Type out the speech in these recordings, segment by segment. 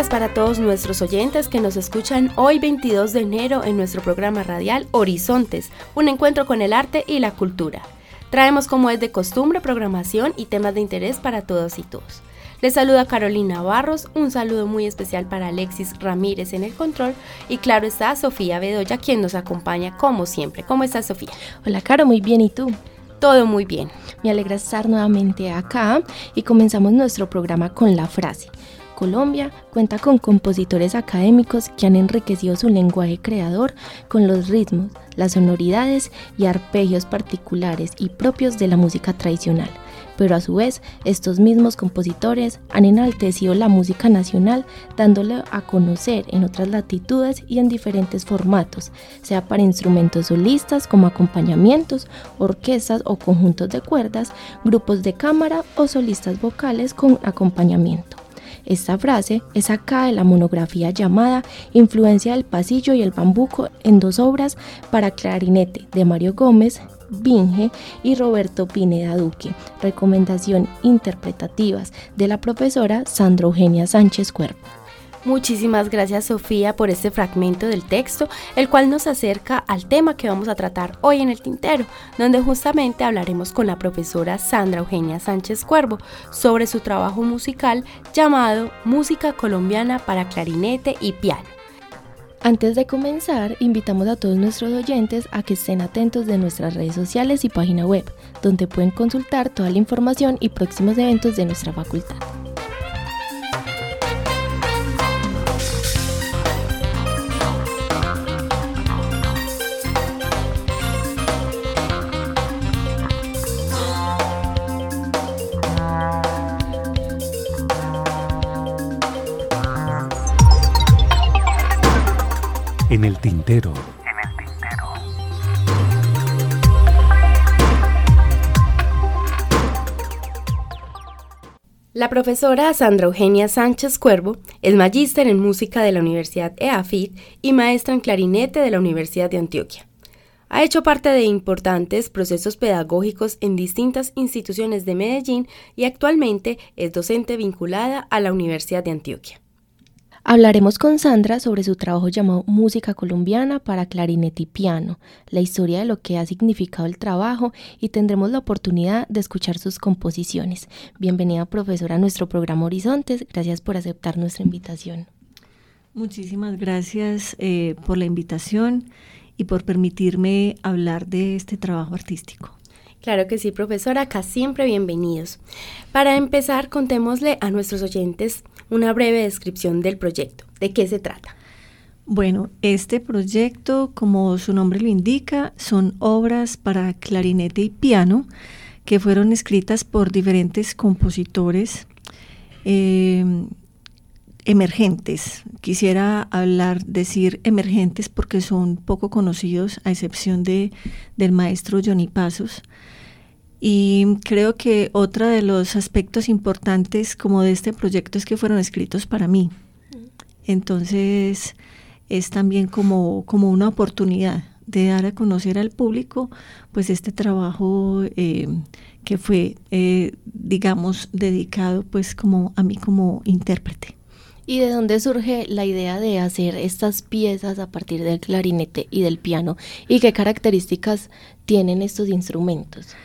Días para todos nuestros oyentes que nos escuchan hoy 22 de enero en nuestro programa radial Horizontes, un encuentro con el arte y la cultura. Traemos como es de costumbre programación y temas de interés para todos y todos. Les saluda Carolina Barros, un saludo muy especial para Alexis Ramírez en el control y claro está Sofía Bedoya quien nos acompaña como siempre. ¿Cómo estás Sofía? Hola Caro, muy bien, ¿y tú? Todo muy bien. Me alegra estar nuevamente acá y comenzamos nuestro programa con la frase. Colombia cuenta con compositores académicos que han enriquecido su lenguaje creador con los ritmos, las sonoridades y arpegios particulares y propios de la música tradicional. Pero a su vez, estos mismos compositores han enaltecido la música nacional dándole a conocer en otras latitudes y en diferentes formatos, sea para instrumentos solistas como acompañamientos, orquestas o conjuntos de cuerdas, grupos de cámara o solistas vocales con acompañamiento. Esta frase es sacada de la monografía llamada Influencia del pasillo y el bambuco en dos obras para clarinete de Mario Gómez, Binge y Roberto Pineda Duque. Recomendación interpretativas de la profesora Sandra Eugenia Sánchez Cuervo. Muchísimas gracias Sofía por este fragmento del texto, el cual nos acerca al tema que vamos a tratar hoy en el tintero, donde justamente hablaremos con la profesora Sandra Eugenia Sánchez Cuervo sobre su trabajo musical llamado Música colombiana para clarinete y piano. Antes de comenzar, invitamos a todos nuestros oyentes a que estén atentos de nuestras redes sociales y página web, donde pueden consultar toda la información y próximos eventos de nuestra facultad. En el tintero. La profesora Sandra Eugenia Sánchez Cuervo es magíster en música de la Universidad EAFIT y maestra en clarinete de la Universidad de Antioquia. Ha hecho parte de importantes procesos pedagógicos en distintas instituciones de Medellín y actualmente es docente vinculada a la Universidad de Antioquia. Hablaremos con Sandra sobre su trabajo llamado Música colombiana para clarinete y piano, la historia de lo que ha significado el trabajo y tendremos la oportunidad de escuchar sus composiciones. Bienvenida profesora a nuestro programa Horizontes, gracias por aceptar nuestra invitación. Muchísimas gracias eh, por la invitación y por permitirme hablar de este trabajo artístico. Claro que sí, profesora, acá siempre bienvenidos. Para empezar, contémosle a nuestros oyentes una breve descripción del proyecto. ¿De qué se trata? Bueno, este proyecto, como su nombre lo indica, son obras para clarinete y piano que fueron escritas por diferentes compositores eh, emergentes. Quisiera hablar, decir emergentes porque son poco conocidos, a excepción de, del maestro Johnny Pasos. Y creo que otro de los aspectos importantes como de este proyecto es que fueron escritos para mí. Entonces es también como, como una oportunidad de dar a conocer al público pues este trabajo eh, que fue eh, digamos dedicado pues como a mí como intérprete. ¿Y de dónde surge la idea de hacer estas piezas a partir del clarinete y del piano? ¿Y qué características tienen estos instrumentos?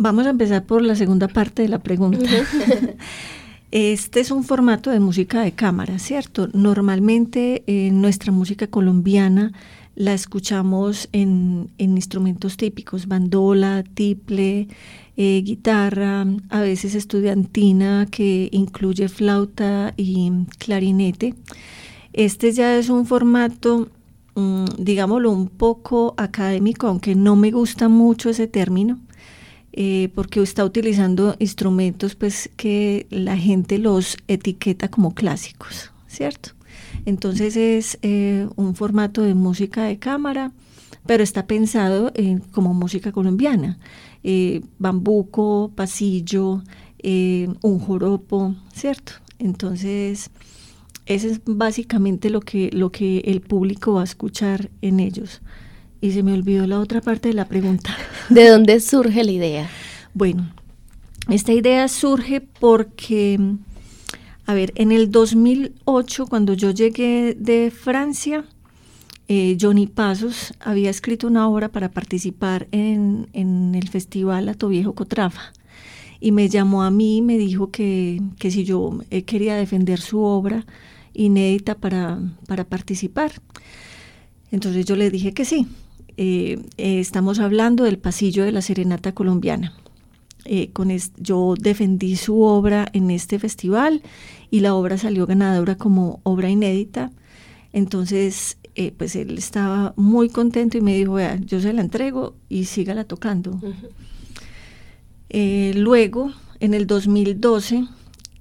Vamos a empezar por la segunda parte de la pregunta. Este es un formato de música de cámara, ¿cierto? Normalmente en nuestra música colombiana la escuchamos en, instrumentos típicos, bandola, tiple, eh, guitarra, a veces estudiantina que incluye flauta y clarinete. Este ya es un formato, mm, digámoslo, un poco académico, aunque no me gusta mucho ese término, eh, porque está utilizando instrumentos pues, que la gente los etiqueta como clásicos, ¿cierto? Entonces es eh, un formato de música de cámara, pero está pensado como música colombiana. Eh, bambuco, pasillo, un joropo, ¿cierto? Entonces, eso es básicamente lo que, lo que el público va a escuchar en ellos. Y se me olvidó la otra parte de la pregunta. ¿De dónde surge la idea? Bueno, esta idea surge porque, a ver, en el 2008, cuando yo llegué de Francia, eh, Johnny Pasos había escrito una obra para participar en, el festival Ato Viejo Cotrafa. Y me llamó a mí y me dijo que, que si yo eh, quería defender su obra, inédita para, para participar. Entonces yo le dije que sí. Eh, eh, estamos hablando del pasillo de la serenata colombiana. Eh, con yo defendí su obra en este festival y la obra salió ganadora como obra inédita. Entonces, pues él estaba muy contento y me dijo, vea, yo se la entrego y sígala tocando. luego, en el 2012,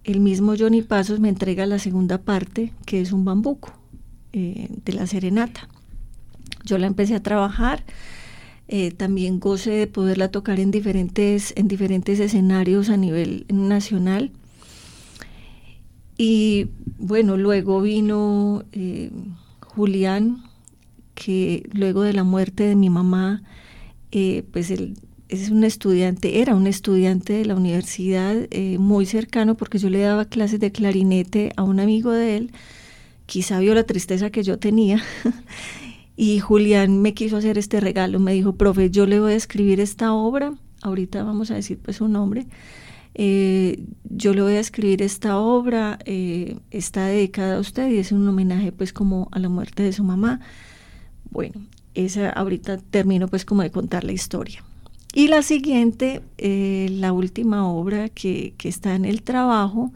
el mismo Johnny Pasos me entrega la segunda parte, que es un bambuco eh, de la serenata. Yo la empecé a trabajar, eh, también goce de poderla tocar en diferentes, en diferentes escenarios a nivel nacional. Y bueno, luego vino eh, Julián, que luego de la muerte de mi mamá, pues él es un estudiante, era un estudiante de la universidad eh, muy cercano porque yo le daba clases de clarinete a un amigo de él, quizá vio la tristeza que yo tenía y Julián me quiso hacer este regalo, me dijo, profe, yo le voy a escribir esta obra, ahorita vamos a decir pues su nombre, eh, yo le voy a escribir esta obra, eh, está dedicada a usted y es un homenaje pues como a la muerte de su mamá. Bueno, esa ahorita termino pues como de contar la historia. Y la siguiente, eh, la última obra que, está en el trabajo,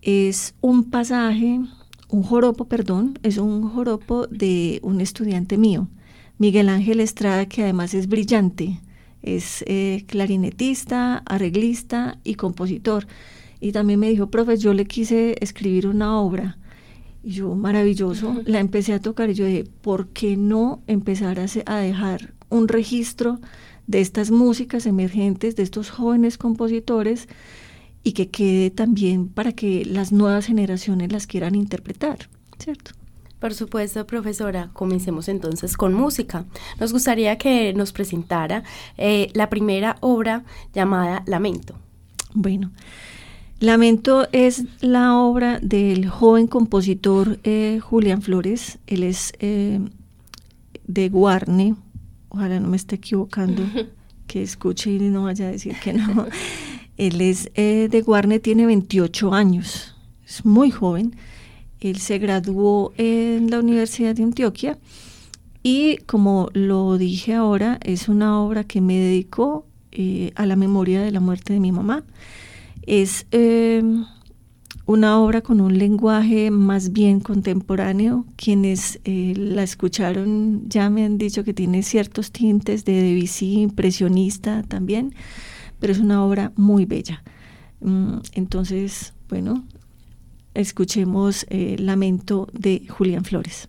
es un pasaje, un joropo, perdón, es un joropo de un estudiante mío, Miguel Ángel Estrada, que además es brillante, es eh, clarinetista, arreglista y compositor. Y también me dijo, profe, yo le quise escribir una obra. Y yo, maravilloso, la empecé a tocar y yo dije, ¿por qué no empezar a dejar un registro de estas músicas emergentes, de estos jóvenes compositores y que quede también para que las nuevas generaciones las quieran interpretar, ¿cierto? Por supuesto, profesora. Comencemos entonces con música. Nos gustaría que nos presentara eh, la primera obra llamada Lamento. Bueno, Lamento es la obra del joven compositor eh, Julián Flores. Él es eh, de Guarne, ojalá no me esté equivocando, que escuche y no vaya a decir que no. Él es eh, de Guarne, tiene 28 años, es muy joven. Él se graduó en la Universidad de Antioquia y como lo dije ahora, es una obra que me dedicó eh, a la memoria de la muerte de mi mamá. Es eh, una obra con un lenguaje más bien contemporáneo. Quienes eh, la escucharon ya me han dicho que tiene ciertos tintes de Debussy, impresionista también, pero es una obra muy bella. Mm, entonces, bueno, escuchemos eh, Lamento de Julián Flores.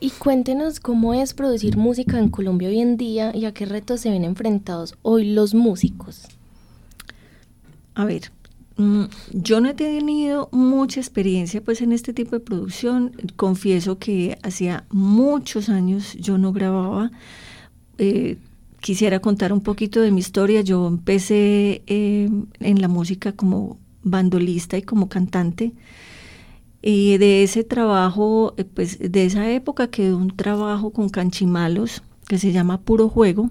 Y cuéntenos cómo es producir música en Colombia hoy en día y a qué retos se ven enfrentados hoy los músicos. A ver, mm, yo no he tenido mucha experiencia pues en este tipo de producción. Confieso que hacía muchos años yo no grababa. Eh, quisiera contar un poquito de mi historia. Yo empecé eh, en la música como bandolista y como cantante. Y de ese trabajo, eh, pues de esa época quedó un trabajo con canchimalos que se llama Puro Juego.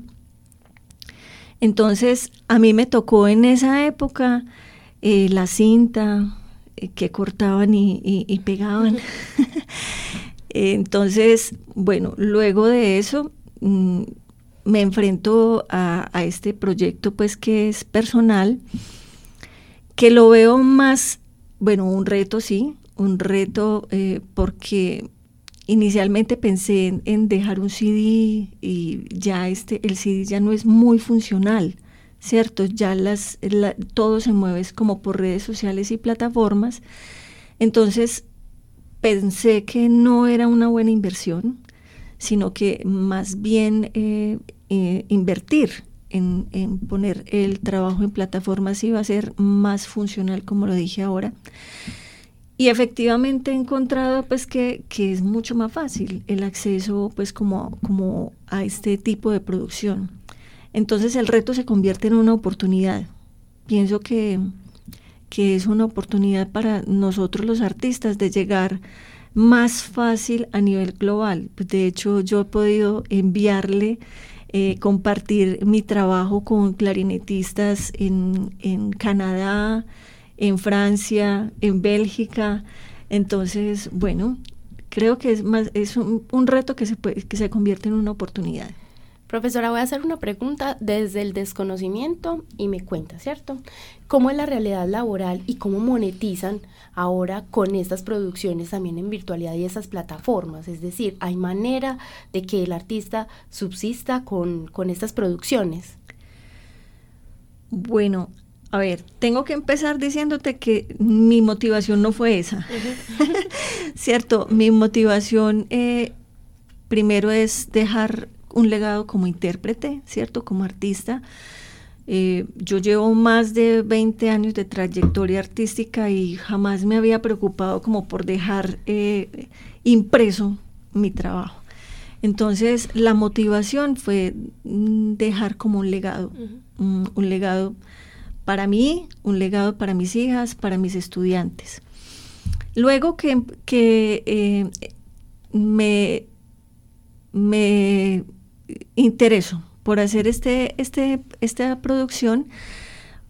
Entonces, a mí me tocó en esa época eh, la cinta eh, que cortaban y, pegaban. Entonces, bueno, luego de eso mm, me enfrento a, a, este proyecto, pues que es personal, que lo veo más, bueno, un reto, sí, un reto eh, porque inicialmente pensé en, dejar un CD y ya este, el CD ya no es muy funcional, ¿cierto? Ya las, todo se mueve como por redes sociales y plataformas. Entonces pensé que no era una buena inversión, sino que más bien eh, eh, invertir en, en, poner el trabajo en plataformas iba a ser más funcional, como lo dije ahora. Y efectivamente he encontrado pues que, es mucho más fácil el acceso pues como, como a este tipo de producción. Entonces el reto se convierte en una oportunidad. Pienso que, que es una oportunidad para nosotros los artistas de llegar más fácil a nivel global. De hecho, yo he podido enviarle, eh, compartir mi trabajo con clarinetistas en, en Canadá, en Francia, en Bélgica. Entonces, bueno, creo que es más es un, reto que se puede, que se convierte en una oportunidad. Profesora, voy a hacer una pregunta desde el desconocimiento y me cuenta, ¿cierto? ¿Cómo es la realidad laboral y cómo monetizan ahora con estas producciones también en virtualidad y esas plataformas? Es decir, ¿hay manera de que el artista subsista con, con estas producciones? Bueno, a ver, tengo que empezar diciéndote que mi motivación no fue esa. ¿Cierto? Mi motivación eh, primero es dejar un legado como intérprete, ¿cierto? Como artista. Eh, yo llevo más de 20 años de trayectoria artística y jamás me había preocupado como por dejar eh, impreso mi trabajo. Entonces, la motivación fue mm, dejar como un legado, un legado para mí, un legado para mis hijas, para mis estudiantes. Luego que, eh, me, me intereso por hacer este, este, esta producción,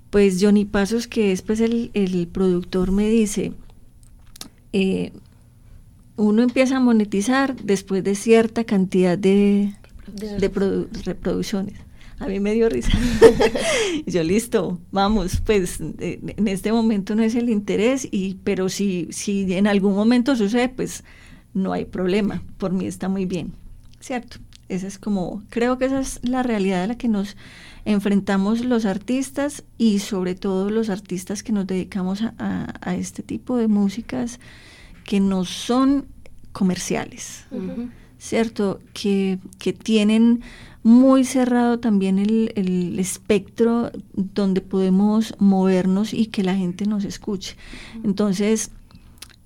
pues Johnny Pasos, que es pues, el, productor, me dice, eh, uno empieza a monetizar después de cierta cantidad de, de reproducciones a mí me dio risa. yo listo, vamos, pues eh, en este momento no es el interés, y, pero si, si en algún momento sucede, pues no hay problema, por mí está muy bien, ¿cierto? Esa es como, creo que esa es la realidad a la que nos enfrentamos los artistas y sobre todo los artistas que nos dedicamos a, este tipo de músicas que no son comerciales, ¿cierto? Que, que tienen muy cerrado también el, espectro donde podemos movernos y que la gente nos escuche. Entonces,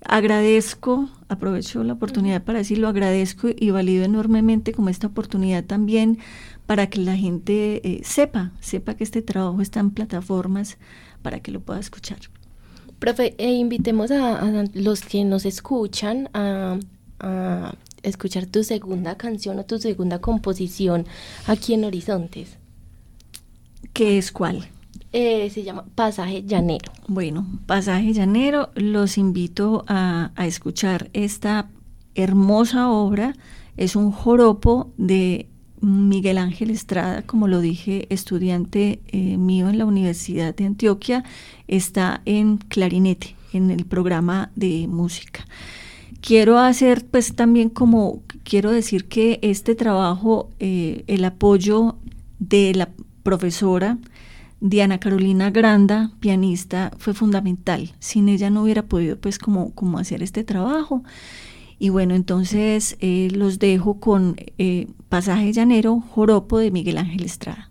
agradezco, aprovecho la oportunidad para decirlo, agradezco y valido enormemente como esta oportunidad también para que la gente eh, sepa, sepa que este trabajo está en plataformas para que lo pueda escuchar. Profe, eh, invitemos a, los que nos escuchan a escuchar tu segunda canción o tu segunda composición aquí en Horizontes. ¿Qué es cuál? Eh, se llama Pasaje Llanero. Bueno, Pasaje Llanero, los invito a, escuchar esta hermosa obra. Es un joropo de Miguel Ángel Estrada, como lo dije, estudiante eh, mío en la Universidad de Antioquia, está en clarinete, en el programa de música quiero hacer pues también como, quiero decir que este trabajo, eh, el apoyo de la profesora Diana Carolina Granda, pianista, fue fundamental. Sin ella no hubiera podido pues como, como hacer este trabajo. Y bueno, entonces eh, los dejo con eh, Pasaje Llanero, Joropo de Miguel Ángel Estrada.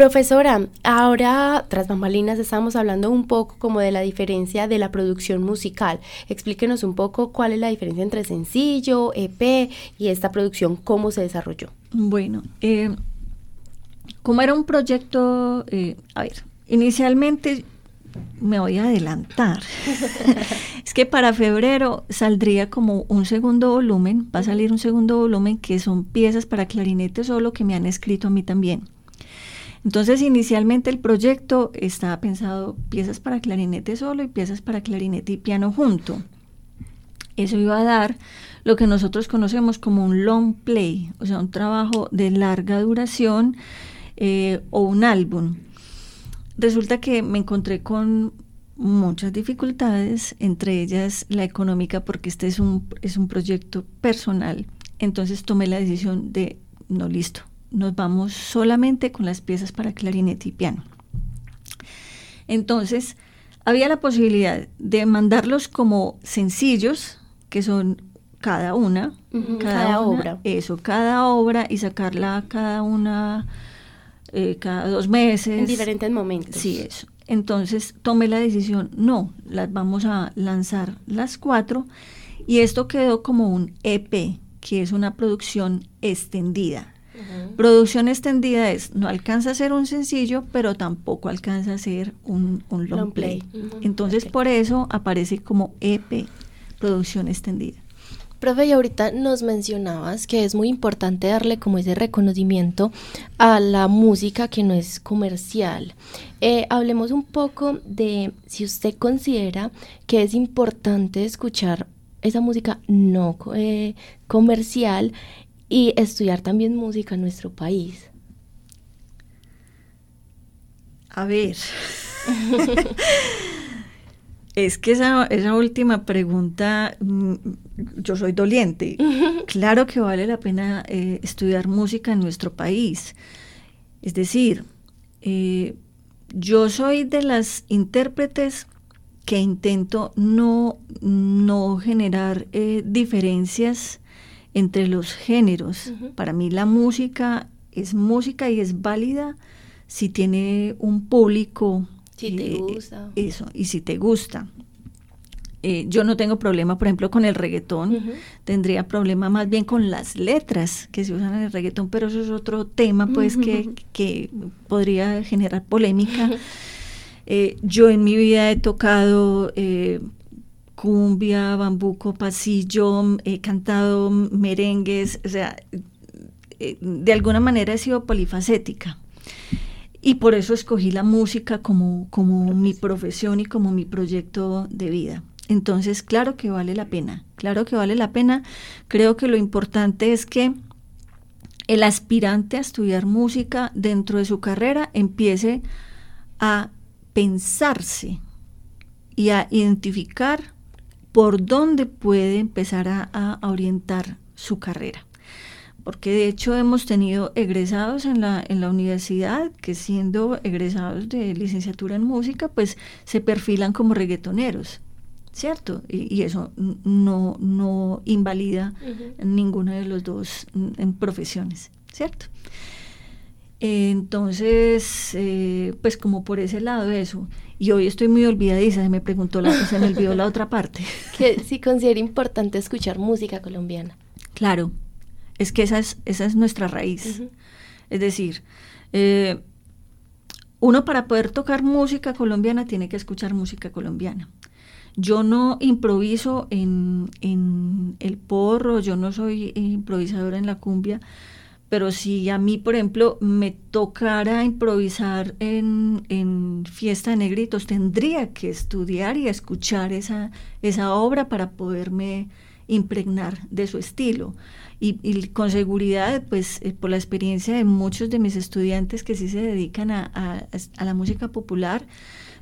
Profesora, ahora tras bambalinas estamos hablando un poco como de la diferencia de la producción musical. Explíquenos un poco cuál es la diferencia entre sencillo, EP y esta producción, cómo se desarrolló. Bueno, eh, como era un proyecto, eh, a ver, inicialmente me voy a adelantar. es que para febrero saldría como un segundo volumen, va a salir un segundo volumen que son piezas para clarinete solo que me han escrito a mí también. Entonces, inicialmente el proyecto estaba pensado piezas para clarinete solo y piezas para clarinete y piano junto. Eso iba a dar lo que nosotros conocemos como un long play, o sea, un trabajo de larga duración eh, o un álbum. Resulta que me encontré con muchas dificultades, entre ellas la económica, porque este es un, es un proyecto personal. Entonces tomé la decisión de, no, listo, nos vamos solamente con las piezas para clarinete y piano. Entonces, había la posibilidad de mandarlos como sencillos, que son cada una, cada, obra. Eso, cada obra y sacarla cada una eh, cada dos meses. En diferentes momentos. Sí, eso. Entonces tomé la decisión, no, las vamos a lanzar las cuatro y esto quedó como un EP, que es una producción extendida. Producción extendida es, no alcanza a ser un sencillo, pero tampoco alcanza a ser un, long, play. Entonces, por eso aparece como EP, producción extendida. Profe, y ahorita nos mencionabas que es muy importante darle como ese reconocimiento a la música que no es comercial. Eh, hablemos un poco de si usted considera que es importante escuchar esa música no eh, comercial y estudiar también música en nuestro país. A ver. es que esa, esa, última pregunta, mm, yo soy doliente. Claro que vale la pena eh, estudiar música en nuestro país. Es decir, eh, yo soy de las intérpretes que intento no, no generar eh, diferencias entre los géneros. Para mí la música es música y es válida si tiene un público. Si te eh, gusta. Eso, y si te gusta. Eh, yo no tengo problema, por ejemplo, con el reggaetón, tendría problema más bien con las letras que se usan en el reggaetón, pero eso es otro tema, pues, que, que, podría generar polémica. Eh, yo en mi vida he tocado cumbia, bambuco, pasillo, he cantado merengues, o sea, de alguna manera he sido polifacética. Y por eso escogí la música como, como mi profesión y como mi proyecto de vida. Entonces, claro que vale la pena, claro que vale la pena. Creo que lo importante es que el aspirante a estudiar música dentro de su carrera empiece a pensarse y a identificar por dónde puede empezar a, a orientar su carrera porque de hecho hemos tenido egresados en la, en la universidad que siendo egresados de licenciatura en música, pues se perfilan como reggaetoneros, ¿cierto? Y, eso no, no invalida ninguna de los dos en profesiones, ¿cierto? Entonces, eh, pues como por ese lado eso. Y hoy estoy muy olvidadiza, se me preguntó la, se me olvidó la otra parte. Que si considera importante escuchar música colombiana. Claro, es que esa es, esa es nuestra raíz. Es decir, eh, uno para poder tocar música colombiana tiene que escuchar música colombiana. Yo no improviso en, el porro, yo no soy improvisadora en la cumbia, pero si a mí, por ejemplo, me tocara improvisar en, en, Fiesta de Negritos, tendría que estudiar y escuchar esa, esa obra para poderme impregnar de su estilo y, con seguridad, pues eh, por la experiencia de muchos de mis estudiantes que sí se dedican a, la música popular,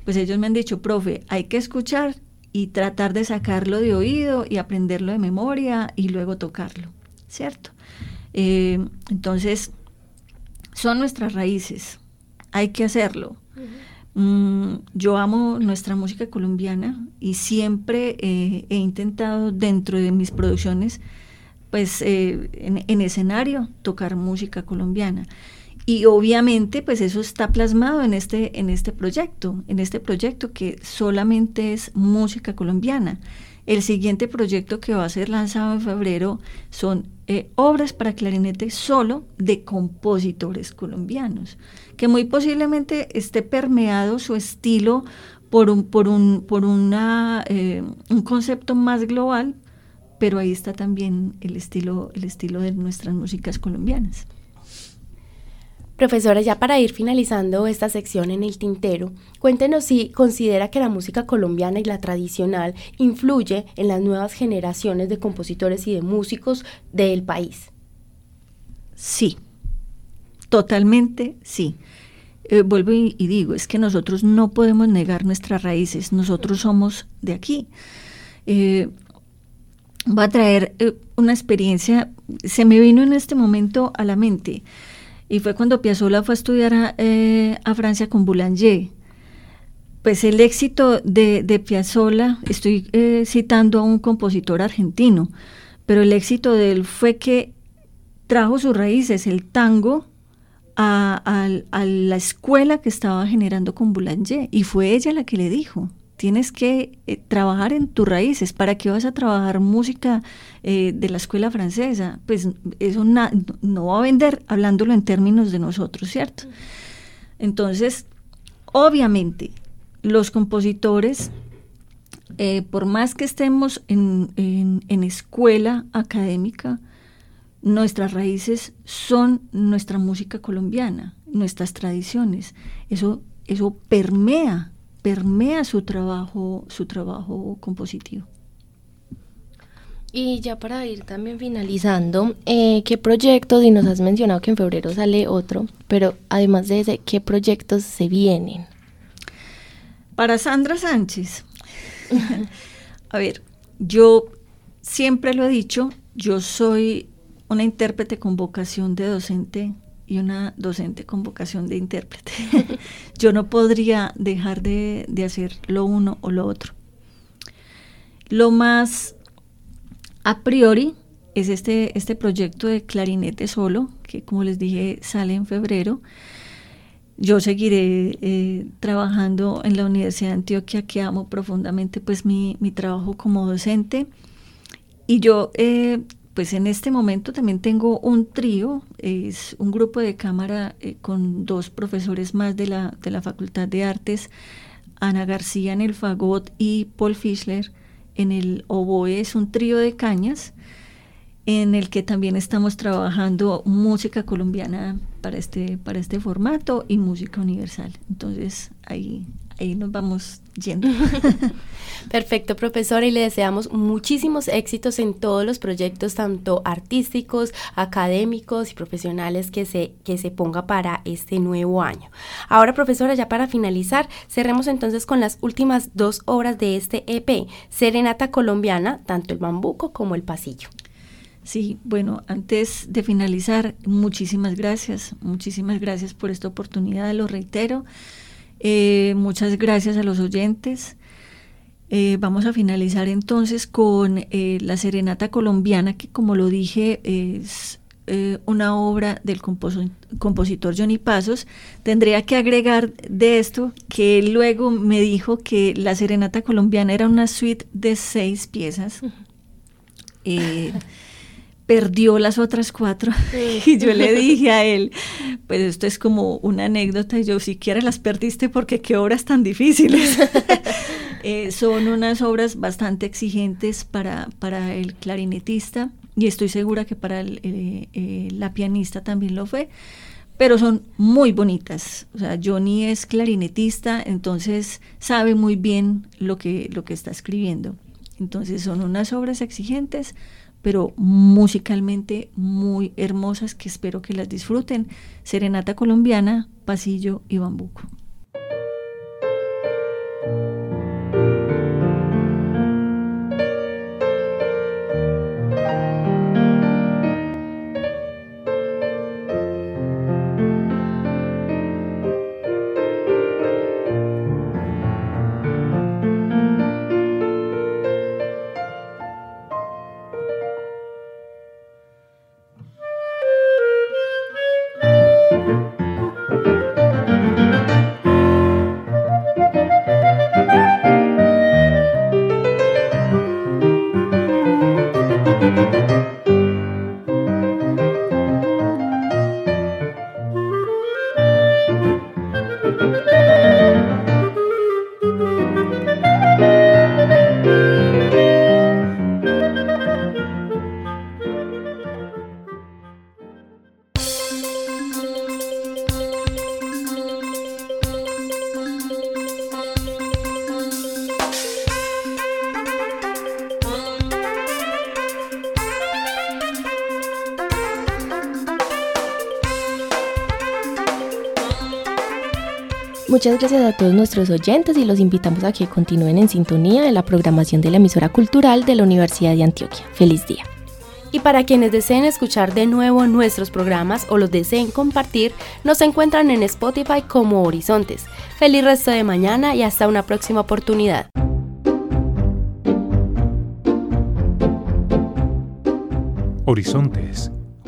pues ellos me han dicho, profe, hay que escuchar y tratar de sacarlo de oído y aprenderlo de memoria y luego tocarlo, ¿cierto? Eh, entonces, son nuestras raíces, hay que hacerlo. Mm, yo amo nuestra música colombiana y siempre eh, he intentado dentro de mis producciones pues eh, en, escenario tocar música colombiana. Y obviamente pues eso está plasmado en este, en este proyecto, en este proyecto que solamente es música colombiana. El siguiente proyecto que va a ser lanzado en febrero son eh, obras para clarinete solo de compositores colombianos, que muy posiblemente esté permeado su estilo por un, por un, por una, eh, un concepto más global, pero ahí está también el estilo, el estilo de nuestras músicas colombianas. Profesora, ya para ir finalizando esta sección en el tintero, cuéntenos si considera que la música colombiana y la tradicional influye en las nuevas generaciones de compositores y de músicos del país. Sí, totalmente sí. Eh, vuelvo y, digo, es que nosotros no podemos negar nuestras raíces, nosotros somos de aquí. Eh, va a traer eh, una experiencia, se me vino en este momento a la mente, y fue cuando Piazzolla fue a estudiar a, eh, Francia con Boulanger. Pues el éxito de, de Piazzolla, estoy eh, citando a un compositor argentino, pero el éxito de él fue que trajo sus raíces, el tango, a, a la escuela que estaba generando con Boulanger, y fue ella la que le dijo, tienes que eh, trabajar en tus raíces. ¿Para qué vas a trabajar música eh, de la escuela francesa? Pues eso no va a vender hablándolo en términos de nosotros, ¿cierto? Entonces, obviamente, los compositores eh, por más que estemos en, en, escuela académica, nuestras raíces son nuestra música colombiana, nuestras tradiciones. Eso, eso permea, permea su trabajo, su trabajo compositivo. Y ya para ir también finalizando, eh, ¿qué proyectos, y nos has mencionado que en febrero sale otro, pero además de ese, ¿qué proyectos se vienen? Para Sandra Sánchez, a ver, yo siempre lo he dicho, yo soy una intérprete con vocación de docente y una docente con vocación de intérprete. yo no podría dejar de, de hacer lo uno o lo otro. Lo más a priori es este, este proyecto de clarinete solo, que como les dije sale en febrero. Yo seguiré eh, trabajando en la Universidad de Antioquia, que amo profundamente pues mi, trabajo como docente. Y yo eh, pues en este momento también tengo un trío, es un grupo de cámara eh, con dos profesores más de la, de la Facultad de Artes, Ana García en el fagot y Paul Fischler en el oboe es un trío de cañas en el que también estamos trabajando música colombiana para este, para este formato y música universal. Entonces ahí, ahí nos vamos yendo. Perfecto, profesora, y le deseamos muchísimos éxitos en todos los proyectos, tanto artísticos, académicos y profesionales que se, que se ponga para este nuevo año. Ahora, profesora, ya para finalizar, cerremos entonces con las últimas dos obras de este EP, Serenata Colombiana, tanto el bambuco como el pasillo. Sí, bueno, antes de finalizar, muchísimas gracias, muchísimas gracias por esta oportunidad, lo reitero. Eh, muchas gracias a los oyentes. Eh, vamos a finalizar entonces con eh, la Serenata Colombiana, que como lo dije es una obra del compositor Johnny Pasos. Tendría que agregar de esto que luego me dijo que la Serenata Colombiana era una suite de seis piezas perdió las otras cuatro. y yo le dije a él, pues esto es como una anécdota, y yo siquiera las perdiste porque qué obras tan difíciles. Eh, son unas obras bastante exigentes para, para el clarinetista y estoy segura que para el, eh, eh, la pianista también lo fue, pero son muy bonitas. O sea, Johnny es clarinetista, entonces sabe muy bien lo que, lo que está escribiendo. Entonces son unas obras exigentes, pero musicalmente muy hermosas que espero que las disfruten. Serenata colombiana, Pasillo y Bambuco. Muchas gracias a todos nuestros oyentes y los invitamos a que continúen en sintonía de la programación de la emisora cultural de la Universidad de Antioquia. Feliz día. Y para quienes deseen escuchar de nuevo nuestros programas o los deseen compartir, nos encuentran en Spotify como Horizontes. Feliz resto de mañana y hasta una próxima oportunidad. Horizontes,